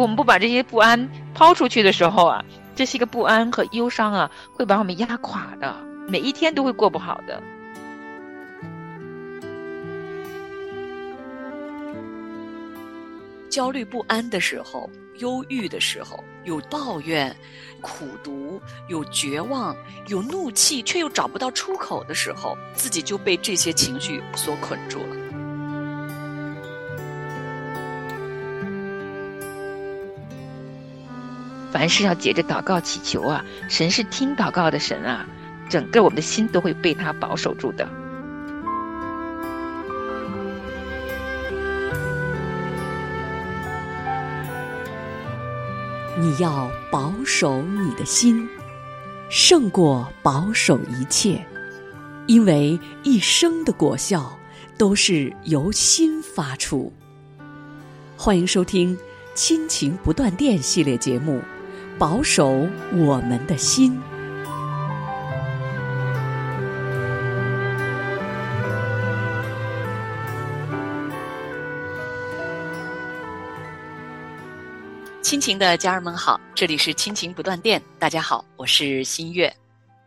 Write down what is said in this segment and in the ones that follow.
果我们不把这些不安抛出去的时候啊，这些个不安和忧伤啊，会把我们压垮的，每一天都会过不好的。焦虑不安的时候，忧郁的时候，有抱怨、苦读、有绝望、有怒气，却又找不到出口的时候，自己就被这些情绪所捆住了。凡事要借着祷告祈求啊，神是听祷告的神啊，整个我们的心都会被他保守住的。你要保守你的心，胜过保守一切，因为一生的果效都是由心发出。欢迎收听《亲情不断电》系列节目，《保守我们的心》。亲情的家人们好，这里是亲情不断电。大家好，我是新月。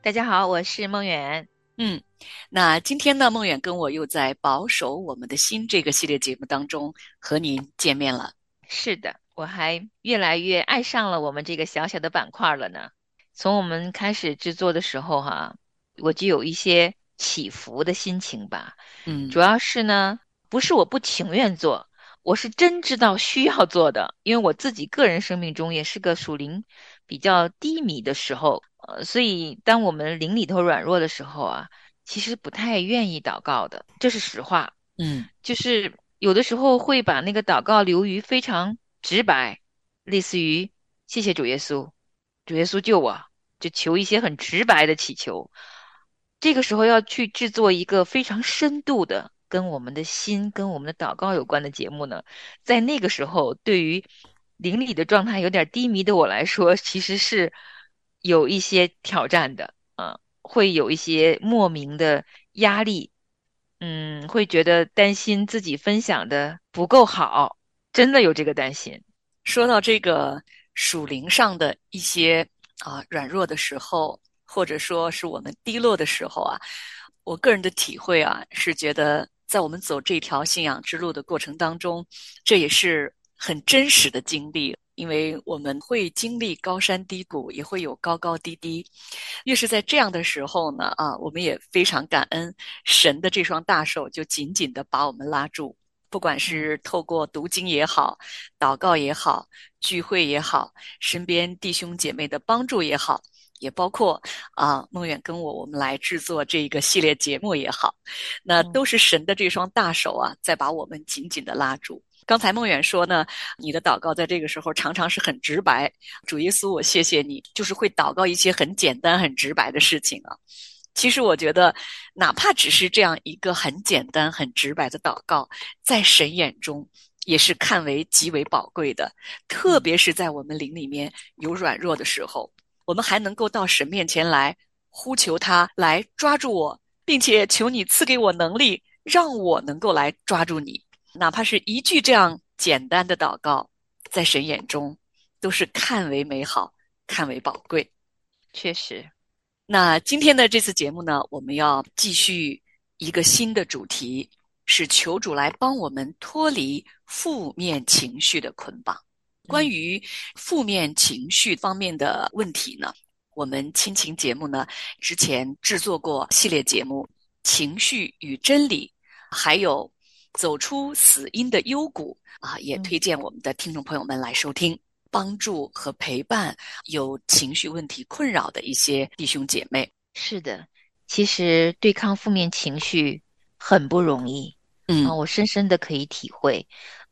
大家好，我是梦远。嗯，那今天呢，梦远跟我又在《保守我们的心》这个系列节目当中和您见面了。是的，我还越来越爱上了我们这个小小的板块了呢。从我们开始制作的时候，哈，我就有一些起伏的心情吧。嗯，主要是呢，不是我不情愿做。我是真知道需要做的，因为我自己个人生命中也是个属灵比较低迷的时候，呃，所以当我们灵里头软弱的时候啊，其实不太愿意祷告的，这是实话。嗯，就是有的时候会把那个祷告留于非常直白，类似于谢谢主耶稣，主耶稣救我，就求一些很直白的祈求。这个时候要去制作一个非常深度的。跟我们的心、跟我们的祷告有关的节目呢，在那个时候，对于灵里的状态有点低迷的我来说，其实是有一些挑战的啊，会有一些莫名的压力，嗯，会觉得担心自己分享的不够好，真的有这个担心。说到这个属灵上的一些啊软弱的时候，或者说是我们低落的时候啊，我个人的体会啊，是觉得。在我们走这条信仰之路的过程当中，这也是很真实的经历，因为我们会经历高山低谷，也会有高高低低。越是在这样的时候呢，啊，我们也非常感恩神的这双大手，就紧紧的把我们拉住。不管是透过读经也好，祷告也好，聚会也好，身边弟兄姐妹的帮助也好。也包括啊，梦远跟我，我们来制作这个系列节目也好，那都是神的这双大手啊，在把我们紧紧的拉住。刚才梦远说呢，你的祷告在这个时候常常是很直白。主耶稣，我谢谢你，就是会祷告一些很简单、很直白的事情啊。其实我觉得，哪怕只是这样一个很简单、很直白的祷告，在神眼中也是看为极为宝贵的，特别是在我们灵里面有软弱的时候。我们还能够到神面前来呼求他来抓住我，并且求你赐给我能力，让我能够来抓住你。哪怕是一句这样简单的祷告，在神眼中都是看为美好，看为宝贵。确实，那今天的这次节目呢，我们要继续一个新的主题，是求主来帮我们脱离负面情绪的捆绑。关于负面情绪方面的问题呢，我们亲情节目呢之前制作过系列节目《情绪与真理》，还有《走出死因的幽谷》啊，也推荐我们的听众朋友们来收听，帮助和陪伴有情绪问题困扰的一些弟兄姐妹。是的，其实对抗负面情绪很不容易，嗯，我深深的可以体会。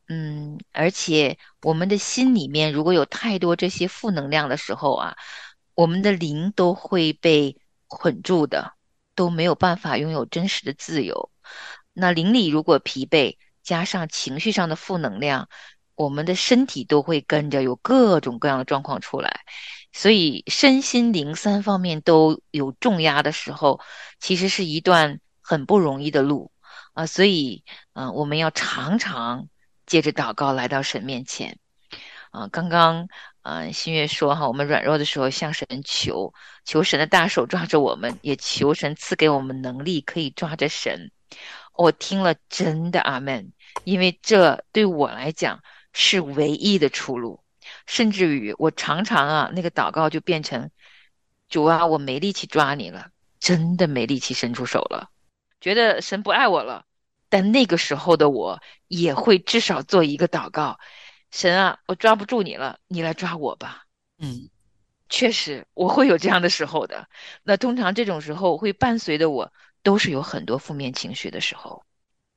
嗯，而且我们的心里面如果有太多这些负能量的时候啊，我们的灵都会被捆住的，都没有办法拥有真实的自由。那灵里如果疲惫，加上情绪上的负能量，我们的身体都会跟着有各种各样的状况出来。所以身心灵三方面都有重压的时候，其实是一段很不容易的路啊。所以，嗯，我们要常常。借着祷告来到神面前，啊，刚刚啊，新月说哈，我们软弱的时候向神求，求神的大手抓着我们，也求神赐给我们能力，可以抓着神。我听了，真的阿门，因为这对我来讲是唯一的出路。甚至于我常常啊，那个祷告就变成主啊，我没力气抓你了，真的没力气伸出手了，觉得神不爱我了。但那个时候的我也会至少做一个祷告：神啊，我抓不住你了，你来抓我吧。嗯，确实我会有这样的时候的。那通常这种时候会伴随着我。都是有很多负面情绪的时候。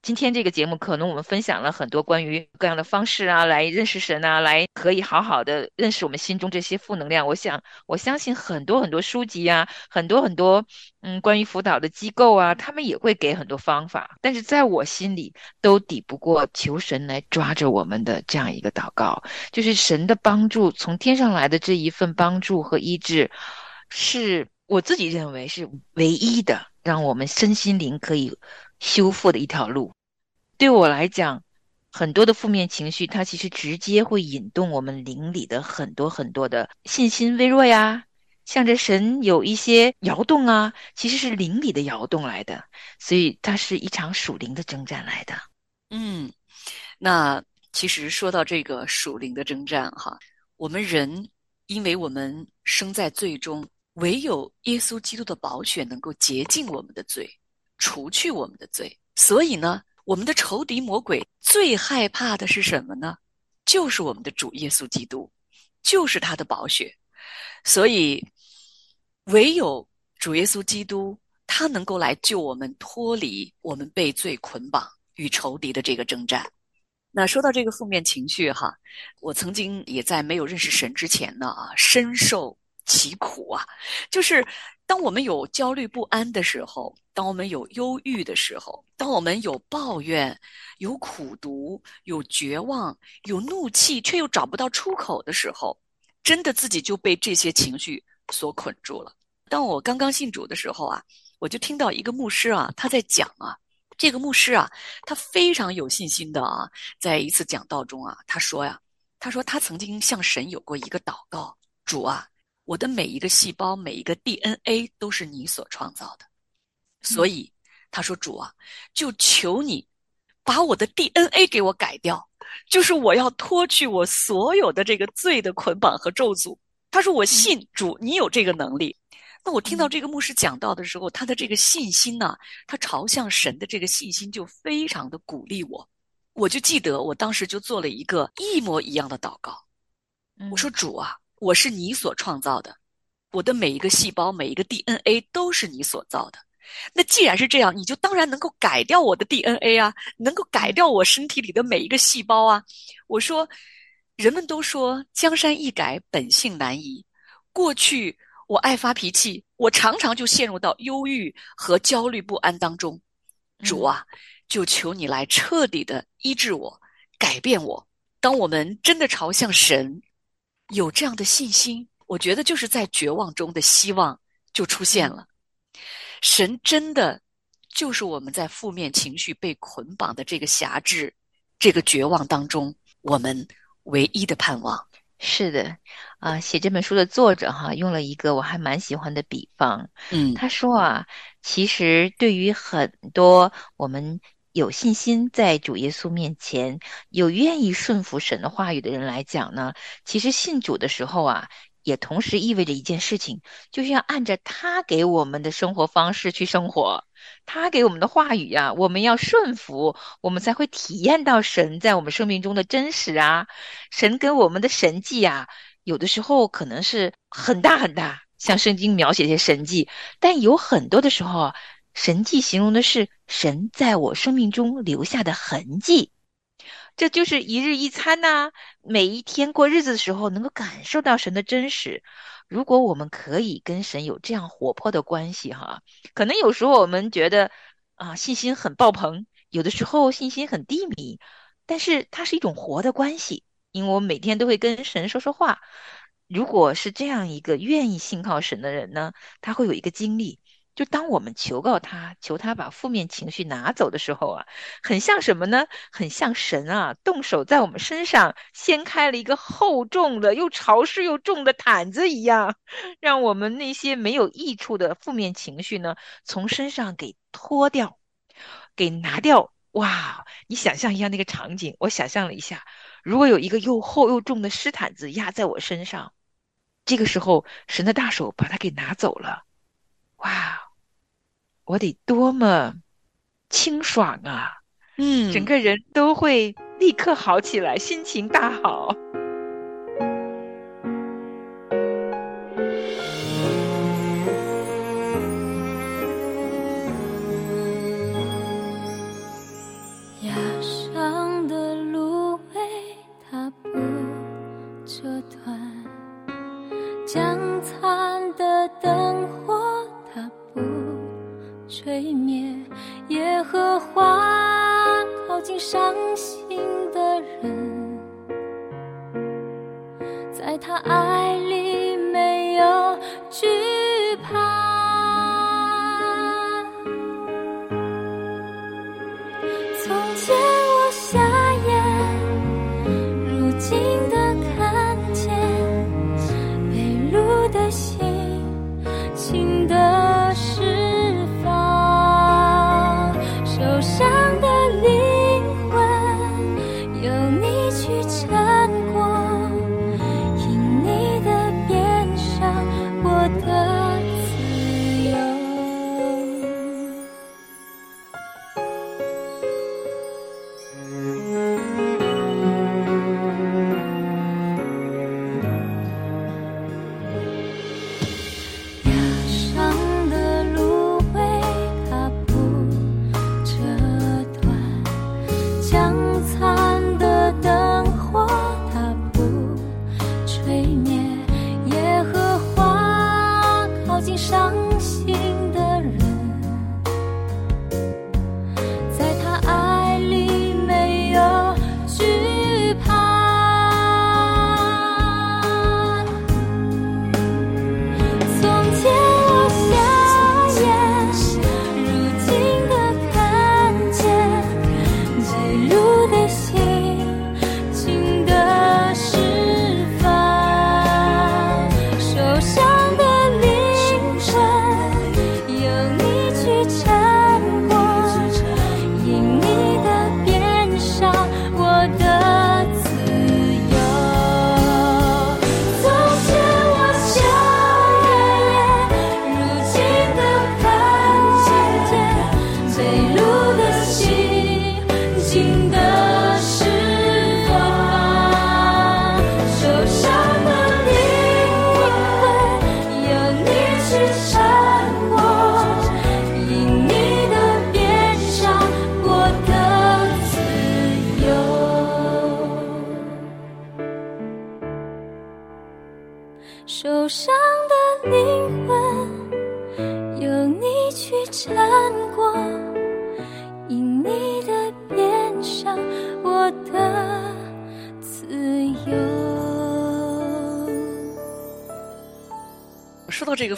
今天这个节目，可能我们分享了很多关于各样的方式啊，来认识神啊，来可以好好的认识我们心中这些负能量。我想，我相信很多很多书籍啊，很多很多嗯，关于辅导的机构啊，他们也会给很多方法。但是在我心里，都抵不过求神来抓着我们的这样一个祷告，就是神的帮助从天上来的这一份帮助和医治，是我自己认为是唯一的。让我们身心灵可以修复的一条路，对我来讲，很多的负面情绪，它其实直接会引动我们灵里的很多很多的信心微弱呀，向着神有一些摇动啊，其实是灵里的摇动来的，所以它是一场属灵的征战来的。嗯，那其实说到这个属灵的征战哈，我们人因为我们生在最终。唯有耶稣基督的宝血能够洁净我们的罪，除去我们的罪。所以呢，我们的仇敌魔鬼最害怕的是什么呢？就是我们的主耶稣基督，就是他的宝血。所以，唯有主耶稣基督，他能够来救我们，脱离我们被罪捆绑与仇敌的这个征战。那说到这个负面情绪哈，我曾经也在没有认识神之前呢啊，深受。其苦啊，就是当我们有焦虑不安的时候，当我们有忧郁的时候，当我们有抱怨、有苦读、有绝望、有怒气，却又找不到出口的时候，真的自己就被这些情绪所捆住了。当我刚刚信主的时候啊，我就听到一个牧师啊，他在讲啊，这个牧师啊，他非常有信心的啊，在一次讲道中啊，他说呀，他说他曾经向神有过一个祷告，主啊。我的每一个细胞，每一个 DNA 都是你所创造的，所以他说：“主啊，就求你把我的 DNA 给我改掉，就是我要脱去我所有的这个罪的捆绑和咒诅。”他说：“我信主，你有这个能力。”那我听到这个牧师讲到的时候，他的这个信心呢，他朝向神的这个信心就非常的鼓励我。我就记得我当时就做了一个一模一样的祷告，我说：“主啊。”我是你所创造的，我的每一个细胞、每一个 DNA 都是你所造的。那既然是这样，你就当然能够改掉我的 DNA 啊，能够改掉我身体里的每一个细胞啊。我说，人们都说江山易改，本性难移。过去我爱发脾气，我常常就陷入到忧郁和焦虑不安当中。主啊，就求你来彻底的医治我，改变我。当我们真的朝向神。有这样的信心，我觉得就是在绝望中的希望就出现了。神真的就是我们在负面情绪被捆绑的这个辖制、这个绝望当中，我们唯一的盼望。是的，啊，写这本书的作者哈，用了一个我还蛮喜欢的比方。嗯，他说啊，其实对于很多我们。有信心在主耶稣面前，有愿意顺服神的话语的人来讲呢，其实信主的时候啊，也同时意味着一件事情，就是要按着他给我们的生活方式去生活，他给我们的话语呀，我们要顺服，我们才会体验到神在我们生命中的真实啊。神给我们的神迹啊，有的时候可能是很大很大，像圣经描写一些神迹，但有很多的时候。神迹形容的是神在我生命中留下的痕迹，这就是一日一餐呐。每一天过日子的时候，能够感受到神的真实。如果我们可以跟神有这样活泼的关系，哈，可能有时候我们觉得啊信心很爆棚，有的时候信心很低迷，但是它是一种活的关系，因为我每天都会跟神说说话。如果是这样一个愿意信靠神的人呢，他会有一个经历。就当我们求告他，求他把负面情绪拿走的时候啊，很像什么呢？很像神啊，动手在我们身上掀开了一个厚重的、又潮湿又重的毯子一样，让我们那些没有益处的负面情绪呢，从身上给脱掉，给拿掉。哇，你想象一下那个场景，我想象了一下，如果有一个又厚又重的湿毯子压在我身上，这个时候神的大手把它给拿走了，哇！我得多么清爽啊！嗯，整个人都会立刻好起来，心情大好。崖上的芦苇，它不折断；将残的灯吹灭。耶和华靠近伤心的人，在他爱里没有惧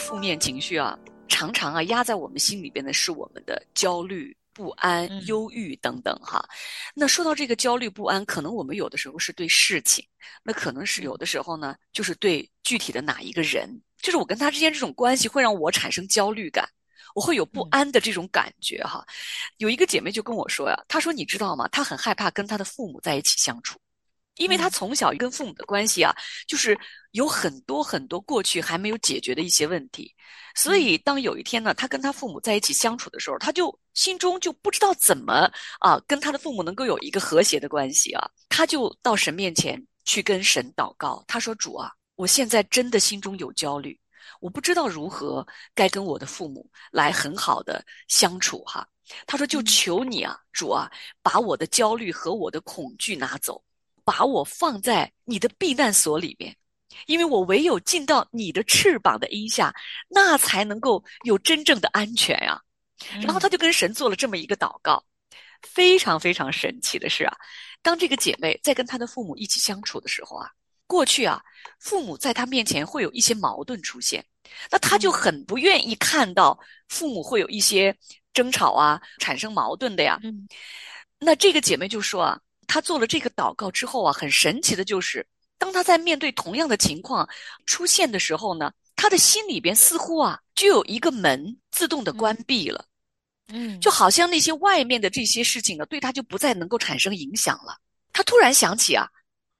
负面情绪啊，常常啊压在我们心里边的是我们的焦虑、不安、嗯忧郁等等哈。那说到这个焦虑不安，可能我们有的时候是对事情，那可能是有的时候呢，就是对具体的哪一个人，就是我跟他之间这种关系会让我产生焦虑感。我会有不嗯安的这种感觉哈，有一个姐妹就跟我说呀，她说你知道吗？她很害怕跟她的父母在一起相处，因为她嗯从小跟父母的关系啊，就是有很多很多过去还没有解决的一些问题，所以当有一天呢，他跟他父母在一起相处的时候，他就心中就不知道怎么啊跟他的父母能够有一个和谐的关系啊，他就到神面前去跟神祷告，他说主啊，我现在真的心中有焦虑。我不知道如何该跟我的父母来很好的相处哈。他说：“就嗯求你啊，主啊，把我的焦虑和我的恐惧拿走，把我放在你的避难所里面，因为我唯有进到你的翅膀的荫下，那才能够有真正的安全呀、然后他就跟神做了这么一个祷告，非常非常神奇的是啊，当这个姐妹在跟她的父母一起相处的时候啊，过去啊，父母在她面前会有一些矛盾出现，那她就很不愿意看到父母会有一些争吵啊，产生矛盾的呀。嗯。那这个姐妹就说啊，她做了这个祷告之后啊，很神奇的就是，当他在面对同样的情况出现的时候呢，他的心里边似乎啊，就有一个门自动的关闭了，嗯，就好像那些外面的这些事情呢，对他就不再能够产生影响了。他突然想起啊，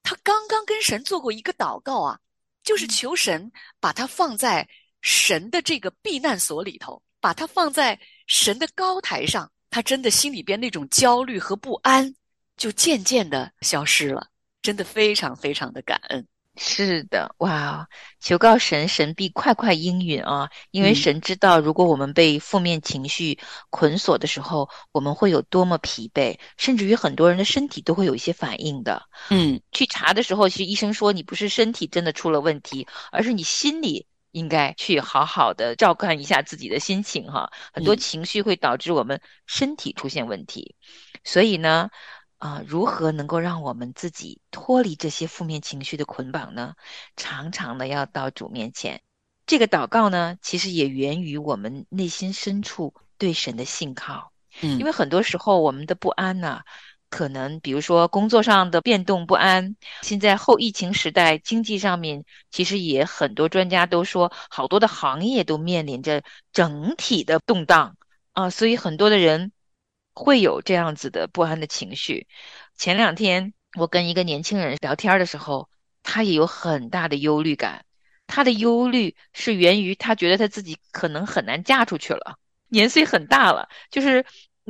他刚刚跟神做过一个祷告啊，就是嗯求神把他放在神的这个避难所里头，把他放在神的高台上。他真的心里边那种焦虑和不安，就渐渐的消失了。真的非常非常的感恩。是的，哇！求告神，神必快快应允啊！因为嗯神知道，如果我们被负面情绪捆锁的时候，我们会有多么疲惫，甚至于很多人的身体都会有一些反应的。嗯去查的时候，其实医生说你不是身体真的出了问题，而是你心里应该去好好的照看一下自己的心情哈。很多嗯情绪会导致我们身体出现问题，所以呢，啊、如何能够让我们自己脱离这些负面情绪的捆绑呢？常常的要到主面前。这个祷告呢，其实也源于我们内心深处对神的信靠。嗯因为很多时候我们的不安呢、可能比如说工作上的变动不安，现在后疫情时代，经济上面其实也很多专家都说，好多的行业都面临着整体的动荡啊，所以很多的人会有这样子的不安的情绪。前两天我跟一个年轻人聊天的时候，他也有很大的忧虑感，他的忧虑是源于他觉得他自己可能很难嫁出去了。年岁很大了，就是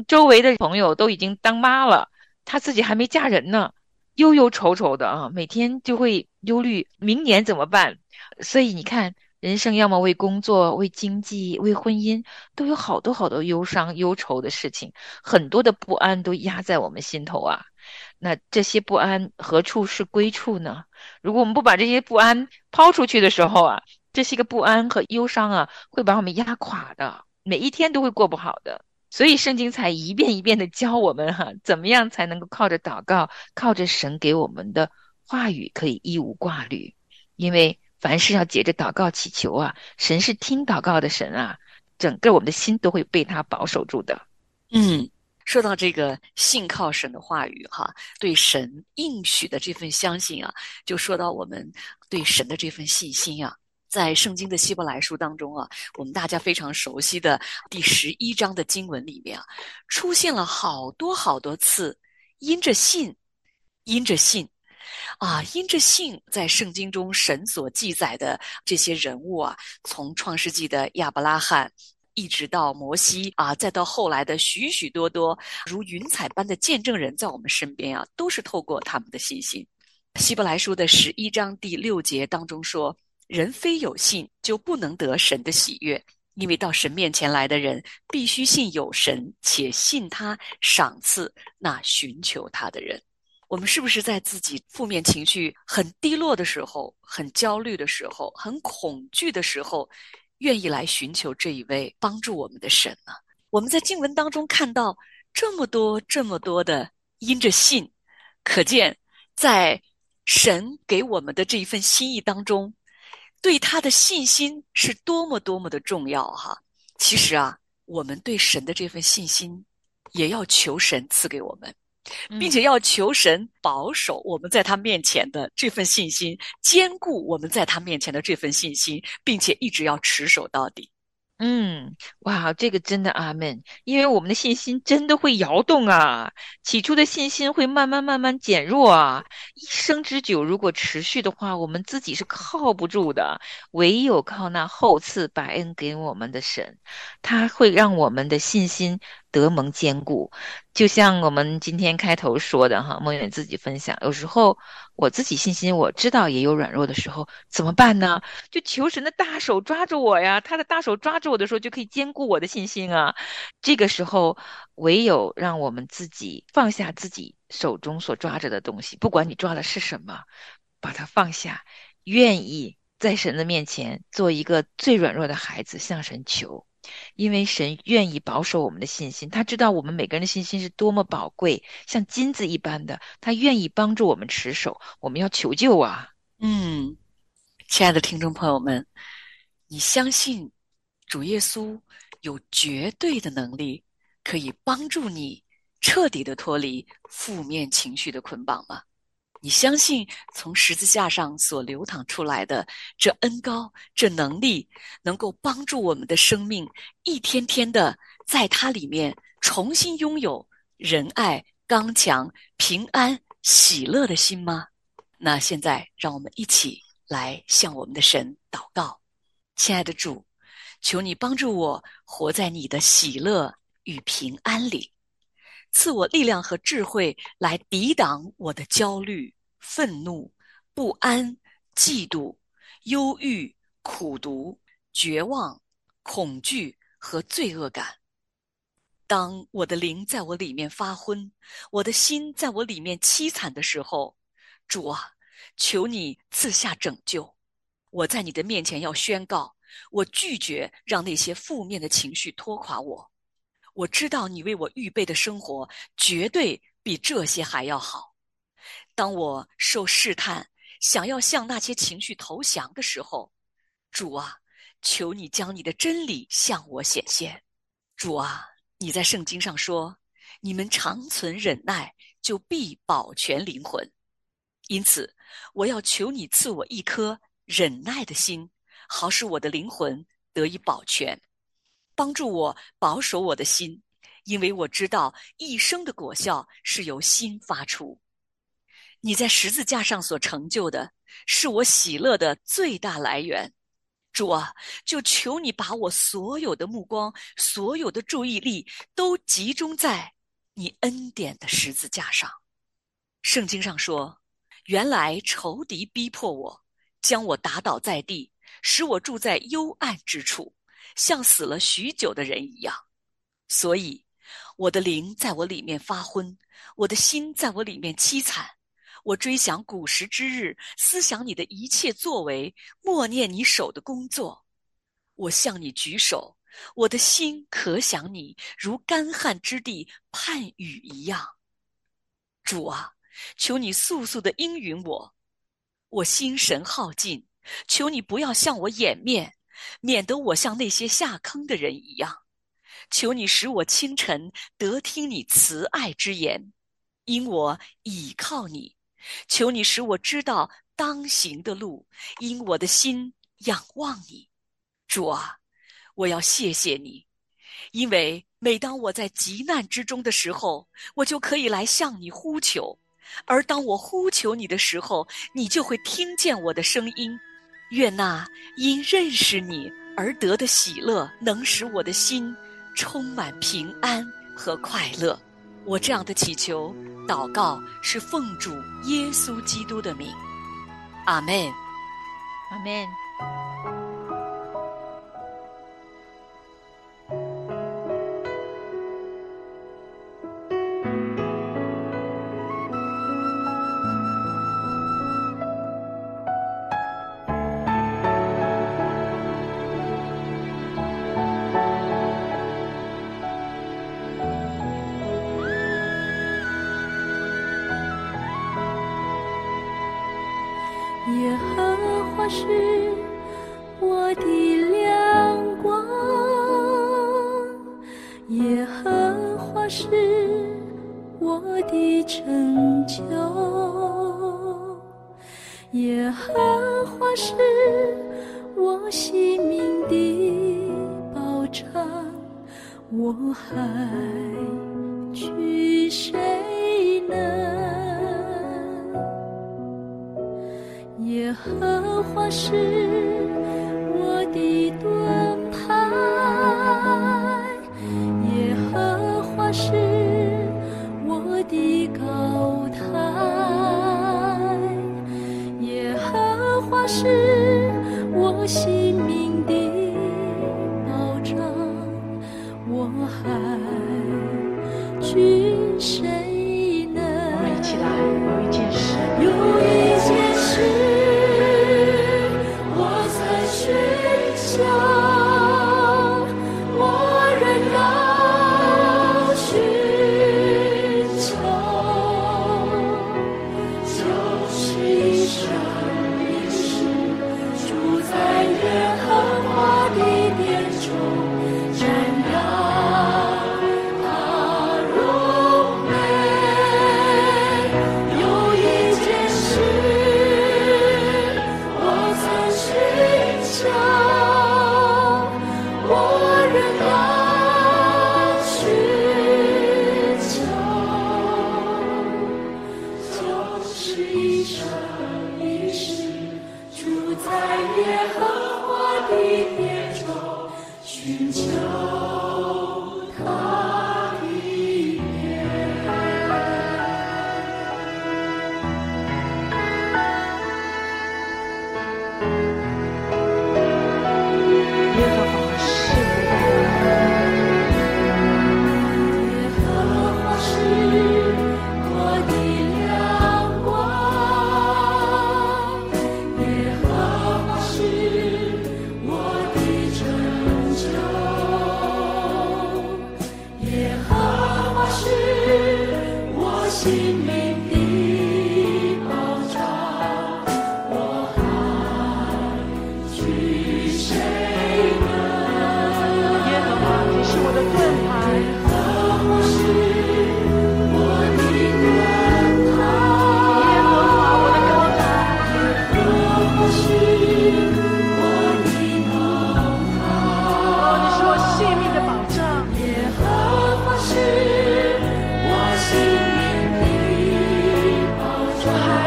周围的朋友都已经当妈了，他自己还没嫁人呢，忧忧愁愁的啊，每天就会忧虑明年怎么办。所以你看，人生要么为工作、为经济、为婚姻，都有好多好多忧伤、忧愁的事情，很多的不安都压在我们心头啊。那这些不安何处是归处呢？如果我们不把这些不安抛出去的时候啊，这些个不安和忧伤啊，会把我们压垮的。每一天都会过不好的，所以圣经才一遍一遍的教我们哈、怎么样才能够靠着祷告，靠着神给我们的话语，可以一无挂虑。因为凡事要借着祷告祈求啊，神是听祷告的神啊，整个我们的心都会被他保守住的。嗯，说到这个信靠神的话语哈，对神应许的这份相信啊，就说到我们对神的这份信心啊。在圣经的希伯来书当中啊，我们大家非常熟悉的第十一章的经文里面啊，出现了好多好多次“因着信”，因着信啊，因着信，在圣经中神所记载的这些人物啊，从创世纪的亚伯拉罕。一直到摩西啊，再到后来的许许多多如云彩般的见证人，在我们身边啊，都是透过他们的信心。希伯来书的十一章第六节当中说：“人非有信，就不能得神的喜悦，因为到神面前来的人，必须信有神，且信他赏赐那寻求他的人。”我们是不是在自己负面情绪很低落的时候、很焦虑的时候、很恐惧的时候？愿意来寻求这一位帮助我们的神呢？我们在经文当中看到这么多、这么多的因着信，可见在神给我们的这一份心意当中，对他的信心是多么多么的重要哈！其实啊，我们对神的这份信心，也要求神赐给我们。并且要求神保守我们在他面前的这份信心，坚固我们在他面前的这份信心，并且一直要持守到底。嗯，哇，这个真的阿门，因为我们的信心真的会摇动啊，起初的信心会慢慢慢慢减弱啊，一生之久如果持续的话，我们自己是靠不住的，唯有靠那厚赐百恩给我们的神，他会让我们的信心得蒙坚固。就像我们今天开头说的哈，梦远自己分享，有时候我自己信心我知道也有软弱的时候，怎么办呢？就求神的大手抓着我呀，他的大手抓着我的时候，就可以坚固我的信心啊。这个时候，唯有让我们自己放下自己手中所抓着的东西，不管你抓的是什么，把它放下，愿意在神的面前做一个最软弱的孩子，向神求。因为神愿意保守我们的信心，他知道我们每个人的信心是多么宝贵，像金子一般的，他愿意帮助我们持守。我们要求救啊！嗯，亲爱的听众朋友们，你相信主耶稣有绝对的能力，可以帮助你彻底的脱离负面情绪的捆绑吗？你相信从十字架上所流淌出来的这恩高、这能力，能够帮助我们的生命一天天的在它里面重新拥有仁爱、刚强、平安、喜乐的心吗？那现在让我们一起来向我们的神祷告，亲爱的主，求你帮助我活在你的喜乐与平安里。赐我力量和智慧来抵挡我的焦虑、愤怒、不安、嫉妒、忧郁、苦毒、绝望、恐惧和罪恶感。当我的灵在我里面发昏，我的心在我里面凄惨的时候，主啊，求你赐下拯救。我在你的面前要宣告，我拒绝让那些负面的情绪拖垮我。我知道你为我预备的生活绝对比这些还要好。当我受试探，想要向那些情绪投降的时候，主啊，求你将你的真理向我显现。主啊，你在圣经上说：“你们长存忍耐，就必保全灵魂。”因此，我要求你赐我一颗忍耐的心，好使我的灵魂得以保全。帮助我保守我的心，因为我知道一生的果效是由心发出。你在十字架上所成就的，是我喜乐的最大来源。主啊，就求你把我所有的目光、所有的注意力都集中在你恩典的十字架上。圣经上说：“原来仇敌逼迫我，将我打倒在地，使我住在幽暗之处。”像死了许久的人一样，所以我的灵在我里面发昏，我的心在我里面凄惨。我追想古时之日，思想你的一切作为，默念你手的工作。我向你举手，我的心可想你，如干旱之地盼雨一样。主啊，求你速速的应允我，我心神耗尽，求你不要向我掩面。免得我像那些下坑的人一样，求你使我清晨得听你慈爱之言，因我倚靠你；求你使我知道当行的路，因我的心仰望你。主啊，我要谢谢你，因为每当我在急难之中的时候，我就可以来向你呼求；而当我呼求你的时候，你就会听见我的声音。愿那因认识你而得的喜乐，能使我的心充满平安和快乐。我这样的祈求、祷告，是奉主耶稣基督的名。阿门。阿门。耶和华是我性命的保障，我还惧谁呢？耶和华是我性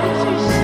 障，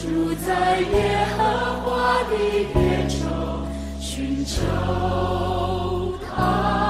住在耶和华的殿中，寻求他。